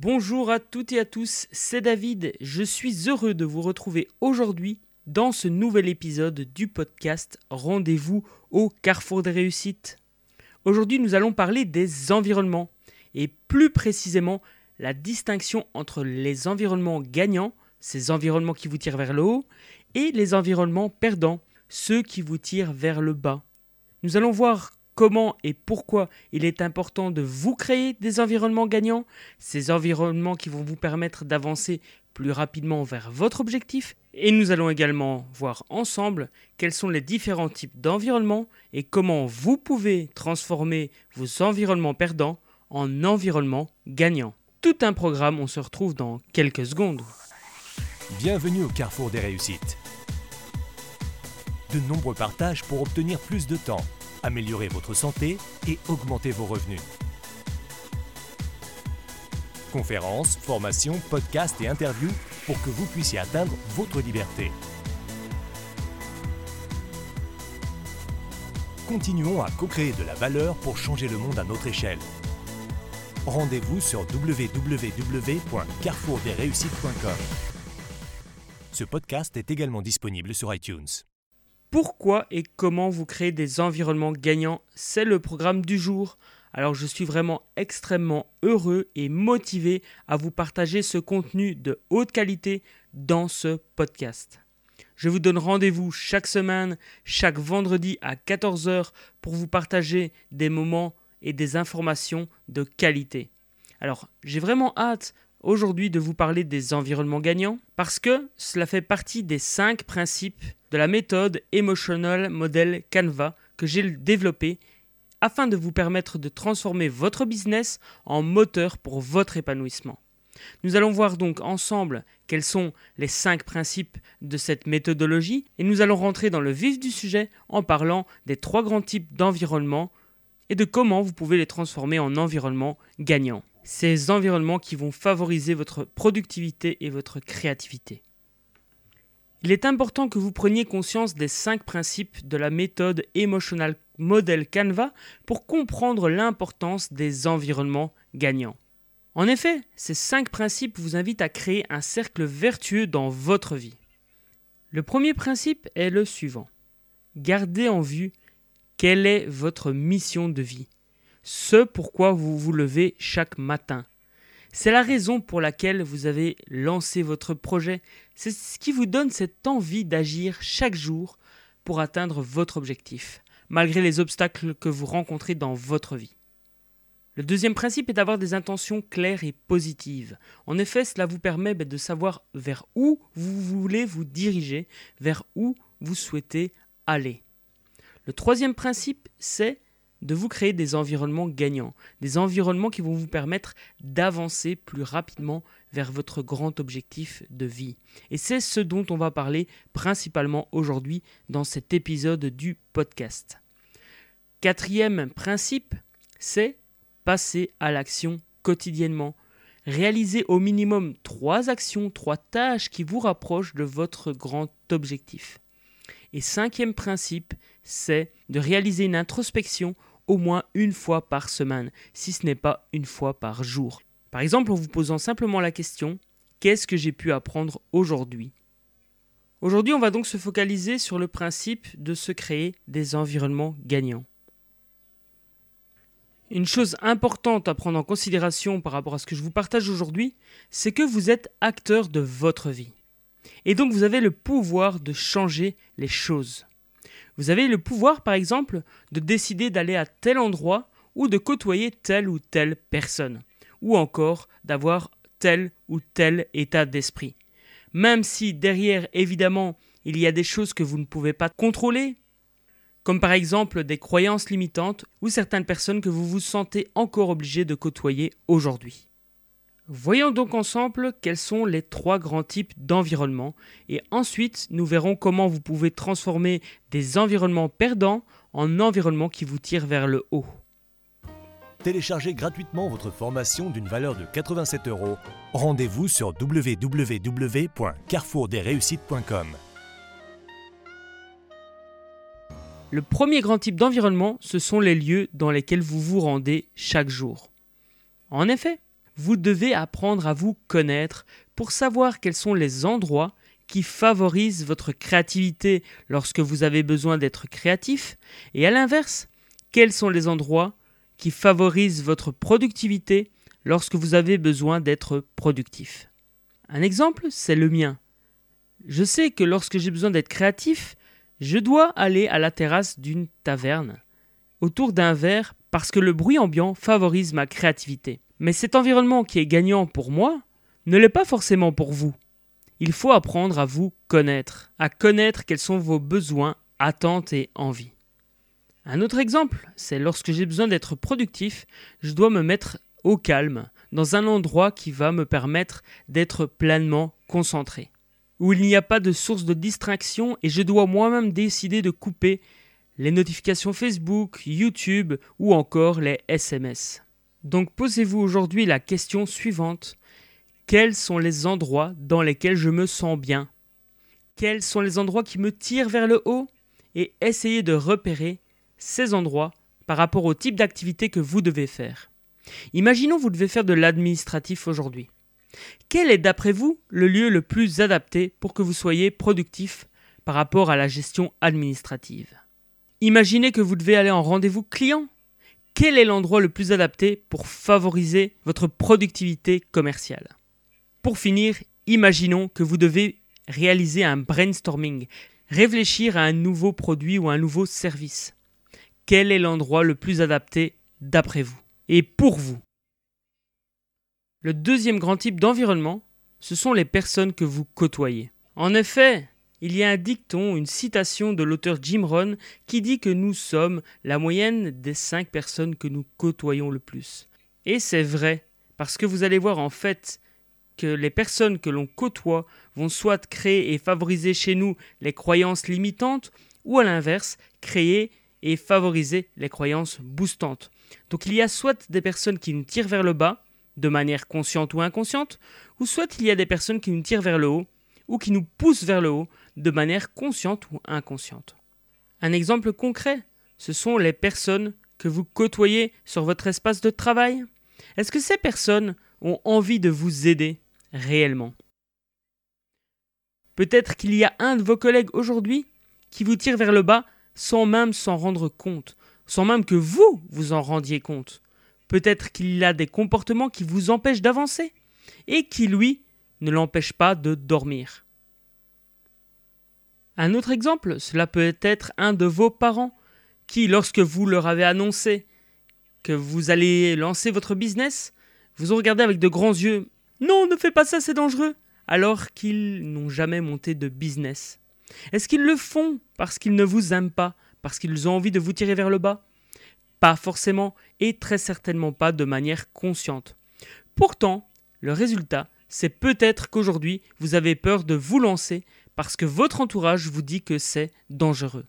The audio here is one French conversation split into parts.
Bonjour à toutes et à tous, c'est David. Je suis heureux de vous retrouver aujourd'hui dans ce nouvel épisode du podcast Rendez-vous au carrefour des réussites. Aujourd'hui, nous allons parler des environnements et plus précisément la distinction entre les environnements gagnants, ces environnements qui vous tirent vers le haut, et les environnements perdants, ceux qui vous tirent vers le bas. Nous allons voir comment et pourquoi il est important de vous créer des environnements gagnants, ces environnements qui vont vous permettre d'avancer plus rapidement vers votre objectif. Et nous allons également voir ensemble quels sont les différents types d'environnements et comment vous pouvez transformer vos environnements perdants en environnements gagnants. Tout un programme, on se retrouve dans quelques secondes. Bienvenue au carrefour des réussites. De nombreux partages pour obtenir plus de temps améliorer votre santé et augmenter vos revenus. Conférences, formations, podcasts et interviews pour que vous puissiez atteindre votre liberté. Continuons à co-créer de la valeur pour changer le monde à notre échelle. Rendez-vous sur www.carrefourdesréussites.com. Ce podcast est également disponible sur iTunes. Pourquoi et comment vous créez des environnements gagnants? C'est le programme du jour. Alors je suis vraiment extrêmement heureux et motivé à vous partager ce contenu de haute qualité dans ce podcast. Je vous donne rendez-vous chaque semaine, chaque vendredi à 14h pour vous partager des moments et des informations de qualité. Alors j'ai vraiment hâte aujourd'hui de vous parler des environnements gagnants parce que cela fait partie des cinq principes de la méthode Emotional Model Canva que j'ai développée afin de vous permettre de transformer votre business en moteur pour votre épanouissement. Nous allons voir donc ensemble quels sont les cinq principes de cette méthodologie et nous allons rentrer dans le vif du sujet en parlant des trois grands types d'environnements et de comment vous pouvez les transformer en environnements gagnants ces environnements qui vont favoriser votre productivité et votre créativité. Il est important que vous preniez conscience des cinq principes de la méthode Emotional Model Canva pour comprendre l'importance des environnements gagnants. En effet, ces cinq principes vous invitent à créer un cercle vertueux dans votre vie. Le premier principe est le suivant. Gardez en vue quelle est votre mission de vie ce pourquoi vous vous levez chaque matin. C'est la raison pour laquelle vous avez lancé votre projet. C'est ce qui vous donne cette envie d'agir chaque jour pour atteindre votre objectif, malgré les obstacles que vous rencontrez dans votre vie. Le deuxième principe est d'avoir des intentions claires et positives. En effet, cela vous permet ben, de savoir vers où vous voulez vous diriger, vers où vous souhaitez aller. Le troisième principe, c'est de vous créer des environnements gagnants, des environnements qui vont vous permettre d'avancer plus rapidement vers votre grand objectif de vie. Et c'est ce dont on va parler principalement aujourd'hui dans cet épisode du podcast. Quatrième principe, c'est passer à l'action quotidiennement. Réaliser au minimum trois actions, trois tâches qui vous rapprochent de votre grand objectif. Et cinquième principe, c'est de réaliser une introspection au moins une fois par semaine, si ce n'est pas une fois par jour. Par exemple en vous posant simplement la question Qu'est-ce que j'ai pu apprendre aujourd'hui? Aujourd'hui, on va donc se focaliser sur le principe de se créer des environnements gagnants. Une chose importante à prendre en considération par rapport à ce que je vous partage aujourd'hui, c'est que vous êtes acteur de votre vie. Et donc vous avez le pouvoir de changer les choses. Vous avez le pouvoir, par exemple, de décider d'aller à tel endroit ou de côtoyer telle ou telle personne, ou encore d'avoir tel ou tel état d'esprit. Même si derrière, évidemment, il y a des choses que vous ne pouvez pas contrôler, comme par exemple des croyances limitantes ou certaines personnes que vous vous sentez encore obligé de côtoyer aujourd'hui. Voyons donc ensemble quels sont les trois grands types d'environnements et ensuite nous verrons comment vous pouvez transformer des environnements perdants en environnements qui vous tirent vers le haut. Téléchargez gratuitement votre formation d'une valeur de 87 euros. Rendez-vous sur www.carrefourdesréussites.com. Le premier grand type d'environnement, ce sont les lieux dans lesquels vous vous rendez chaque jour. En effet, vous devez apprendre à vous connaître pour savoir quels sont les endroits qui favorisent votre créativité lorsque vous avez besoin d'être créatif, et à l'inverse, quels sont les endroits qui favorisent votre productivité lorsque vous avez besoin d'être productif. Un exemple, c'est le mien. Je sais que lorsque j'ai besoin d'être créatif, je dois aller à la terrasse d'une taverne, autour d'un verre, parce que le bruit ambiant favorise ma créativité. Mais cet environnement qui est gagnant pour moi ne l'est pas forcément pour vous. Il faut apprendre à vous connaître, à connaître quels sont vos besoins, attentes et envies. Un autre exemple, c'est lorsque j'ai besoin d'être productif, je dois me mettre au calme, dans un endroit qui va me permettre d'être pleinement concentré, où il n'y a pas de source de distraction et je dois moi-même décider de couper les notifications Facebook, YouTube ou encore les SMS. Donc posez-vous aujourd'hui la question suivante. Quels sont les endroits dans lesquels je me sens bien? Quels sont les endroits qui me tirent vers le haut? Et essayez de repérer ces endroits par rapport au type d'activité que vous devez faire. Imaginons vous devez faire de l'administratif aujourd'hui. Quel est d'après vous le lieu le plus adapté pour que vous soyez productif par rapport à la gestion administrative? Imaginez que vous devez aller en rendez-vous client. Quel est l'endroit le plus adapté pour favoriser votre productivité commerciale? Pour finir, imaginons que vous devez réaliser un brainstorming, réfléchir à un nouveau produit ou un nouveau service. Quel est l'endroit le plus adapté d'après vous? Et pour vous? Le deuxième grand type d'environnement, ce sont les personnes que vous côtoyez. En effet, il y a un dicton, une citation de l'auteur Jim Rohn qui dit que nous sommes la moyenne des cinq personnes que nous côtoyons le plus. Et c'est vrai, parce que vous allez voir en fait que les personnes que l'on côtoie vont soit créer et favoriser chez nous les croyances limitantes, ou à l'inverse, créer et favoriser les croyances boostantes. Donc il y a soit des personnes qui nous tirent vers le bas, de manière consciente ou inconsciente, ou soit il y a des personnes qui nous tirent vers le haut, ou qui nous poussent vers le haut, de manière consciente ou inconsciente. Un exemple concret, ce sont les personnes que vous côtoyez sur votre espace de travail. Est-ce que ces personnes ont envie de vous aider réellement? Peut-être qu'il y a un de vos collègues aujourd'hui qui vous tire vers le bas sans même s'en rendre compte, sans même que vous vous en rendiez compte. Peut-être qu'il a des comportements qui vous empêchent d'avancer et qui, lui, ne l'empêchent pas de dormir. Un autre exemple, cela peut être un de vos parents qui, lorsque vous leur avez annoncé que vous allez lancer votre business, vous ont regardé avec de grands yeux. Non, ne fais pas ça, c'est dangereux. Alors qu'ils n'ont jamais monté de business. Est-ce qu'ils le font parce qu'ils ne vous aiment pas parce qu'ils ont envie de vous tirer vers le bas? Pas forcément, et très certainement pas de manière consciente. Pourtant, le résultat, c'est peut-être qu'aujourd'hui, vous avez peur de vous lancer parce que votre entourage vous dit que c'est dangereux.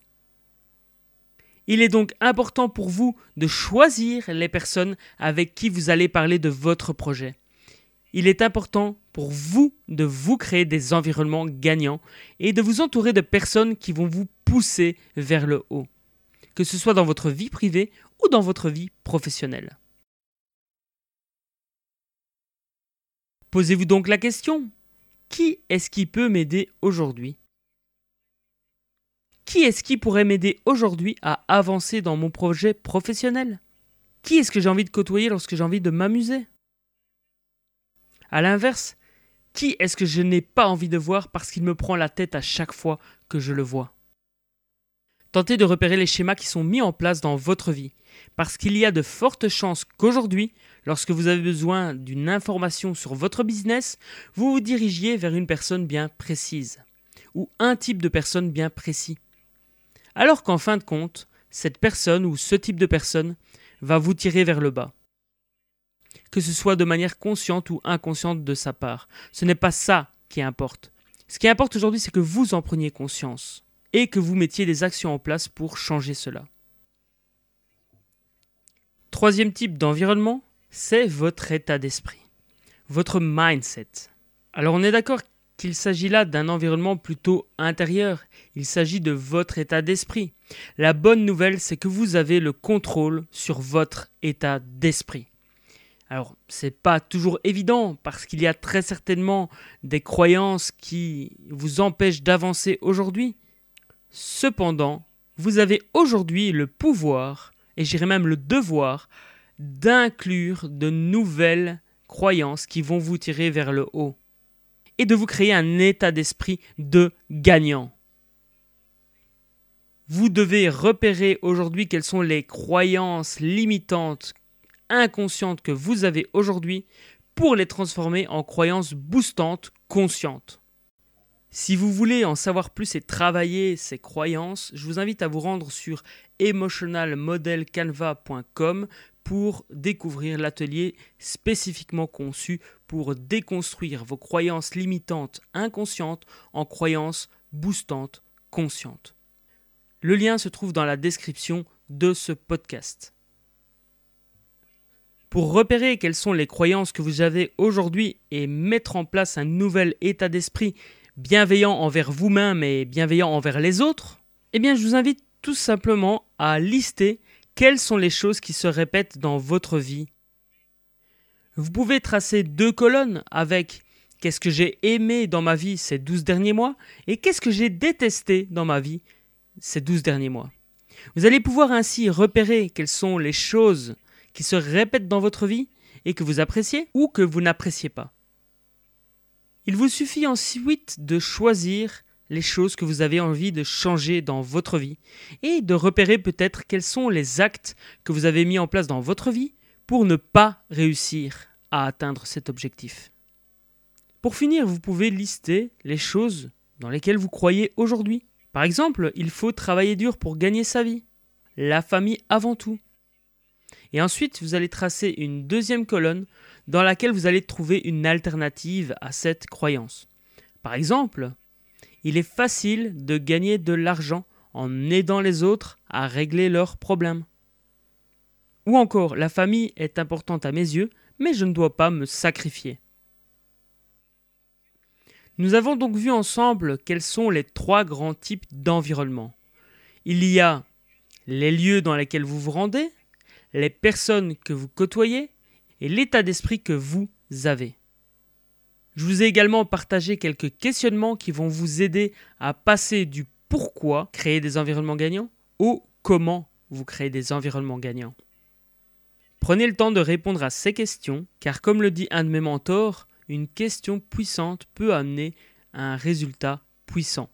Il est donc important pour vous de choisir les personnes avec qui vous allez parler de votre projet. Il est important pour vous de vous créer des environnements gagnants et de vous entourer de personnes qui vont vous pousser vers le haut, que ce soit dans votre vie privée ou dans votre vie professionnelle. Posez-vous donc la question, qui est-ce qui peut m'aider aujourd'hui? Qui est-ce qui pourrait m'aider aujourd'hui à avancer dans mon projet professionnel? Qui est-ce que j'ai envie de côtoyer lorsque j'ai envie de m'amuser? A l'inverse, qui est-ce que je n'ai pas envie de voir parce qu'il me prend la tête à chaque fois que je le vois? Tentez de repérer les schémas qui sont mis en place dans votre vie, parce qu'il y a de fortes chances qu'aujourd'hui, lorsque vous avez besoin d'une information sur votre business, vous vous dirigiez vers une personne bien précise, ou un type de personne bien précis. Alors qu'en fin de compte, cette personne ou ce type de personne va vous tirer vers le bas. Que ce soit de manière consciente ou inconsciente de sa part. Ce n'est pas ça qui importe. Ce qui importe aujourd'hui, c'est que vous en preniez conscience et que vous mettiez des actions en place pour changer cela. Troisième type d'environnement, c'est votre état d'esprit, votre mindset. Alors on est d'accord qu'il s'agit là d'un environnement plutôt intérieur, il s'agit de votre état d'esprit. La bonne nouvelle, c'est que vous avez le contrôle sur votre état d'esprit. Alors, c'est pas toujours évident parce qu'il y a très certainement des croyances qui vous empêchent d'avancer aujourd'hui. Cependant, vous avez aujourd'hui le pouvoir, et j'irais même le devoir, d'inclure de nouvelles croyances qui vont vous tirer vers le haut et de vous créer un état d'esprit de gagnant. Vous devez repérer aujourd'hui quelles sont les croyances limitantes inconscientes que vous avez aujourd'hui pour les transformer en croyances boostantes conscientes. Si vous voulez en savoir plus et travailler ces croyances, je vous invite à vous rendre sur emotionalmodelcanva.com pour découvrir l'atelier spécifiquement conçu pour déconstruire vos croyances limitantes inconscientes en croyances boostantes conscientes. Le lien se trouve dans la description de ce podcast. Pour repérer quelles sont les croyances que vous avez aujourd'hui et mettre en place un nouvel état d'esprit bienveillant envers vous-même et bienveillant envers les autres, eh bien je vous invite tout simplement à lister quelles sont les choses qui se répètent dans votre vie. Vous pouvez tracer deux colonnes avec qu'est-ce que j'ai aimé dans ma vie ces douze derniers mois et qu'est-ce que j'ai détesté dans ma vie ces douze derniers mois. Vous allez pouvoir ainsi repérer quelles sont les choses qui se répètent dans votre vie et que vous appréciez ou que vous n'appréciez pas. Il vous suffit ensuite de choisir les choses que vous avez envie de changer dans votre vie et de repérer peut-être quels sont les actes que vous avez mis en place dans votre vie pour ne pas réussir à atteindre cet objectif. Pour finir, vous pouvez lister les choses dans lesquelles vous croyez aujourd'hui. Par exemple, il faut travailler dur pour gagner sa vie. La famille avant tout. Et ensuite, vous allez tracer une deuxième colonne dans laquelle vous allez trouver une alternative à cette croyance. Par exemple, il est facile de gagner de l'argent en aidant les autres à régler leurs problèmes. Ou encore, la famille est importante à mes yeux, mais je ne dois pas me sacrifier. Nous avons donc vu ensemble quels sont les trois grands types d'environnement. Il y a les lieux dans lesquels vous vous rendez, les personnes que vous côtoyez et l'état d'esprit que vous avez. Je vous ai également partagé quelques questionnements qui vont vous aider à passer du pourquoi créer des environnements gagnants au comment vous créez des environnements gagnants. Prenez le temps de répondre à ces questions, car comme le dit un de mes mentors, une question puissante peut amener à un résultat puissant.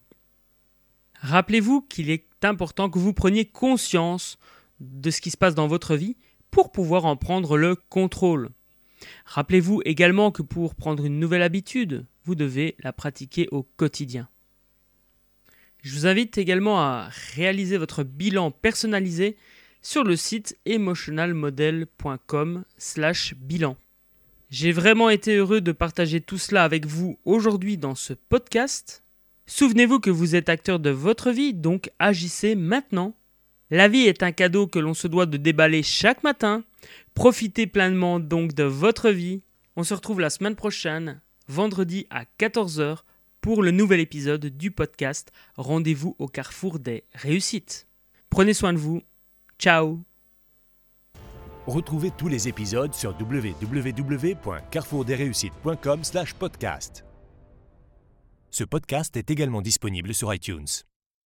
Rappelez-vous qu'il est important que vous preniez conscience de ce qui se passe dans votre vie pour pouvoir en prendre le contrôle. Rappelez-vous également que pour prendre une nouvelle habitude, vous devez la pratiquer au quotidien. Je vous invite également à réaliser votre bilan personnalisé sur le site emotionalmodel.com/bilan. J'ai vraiment été heureux de partager tout cela avec vous aujourd'hui dans ce podcast. Souvenez-vous que vous êtes acteur de votre vie, donc agissez maintenant. La vie est un cadeau que l'on se doit de déballer chaque matin. Profitez pleinement donc de votre vie. On se retrouve la semaine prochaine, vendredi à 14h, pour le nouvel épisode du podcast Rendez-vous au carrefour des réussites. Prenez soin de vous. Ciao Retrouvez tous les épisodes sur www.carrefourdesréussites.com/podcast. Ce podcast est également disponible sur iTunes.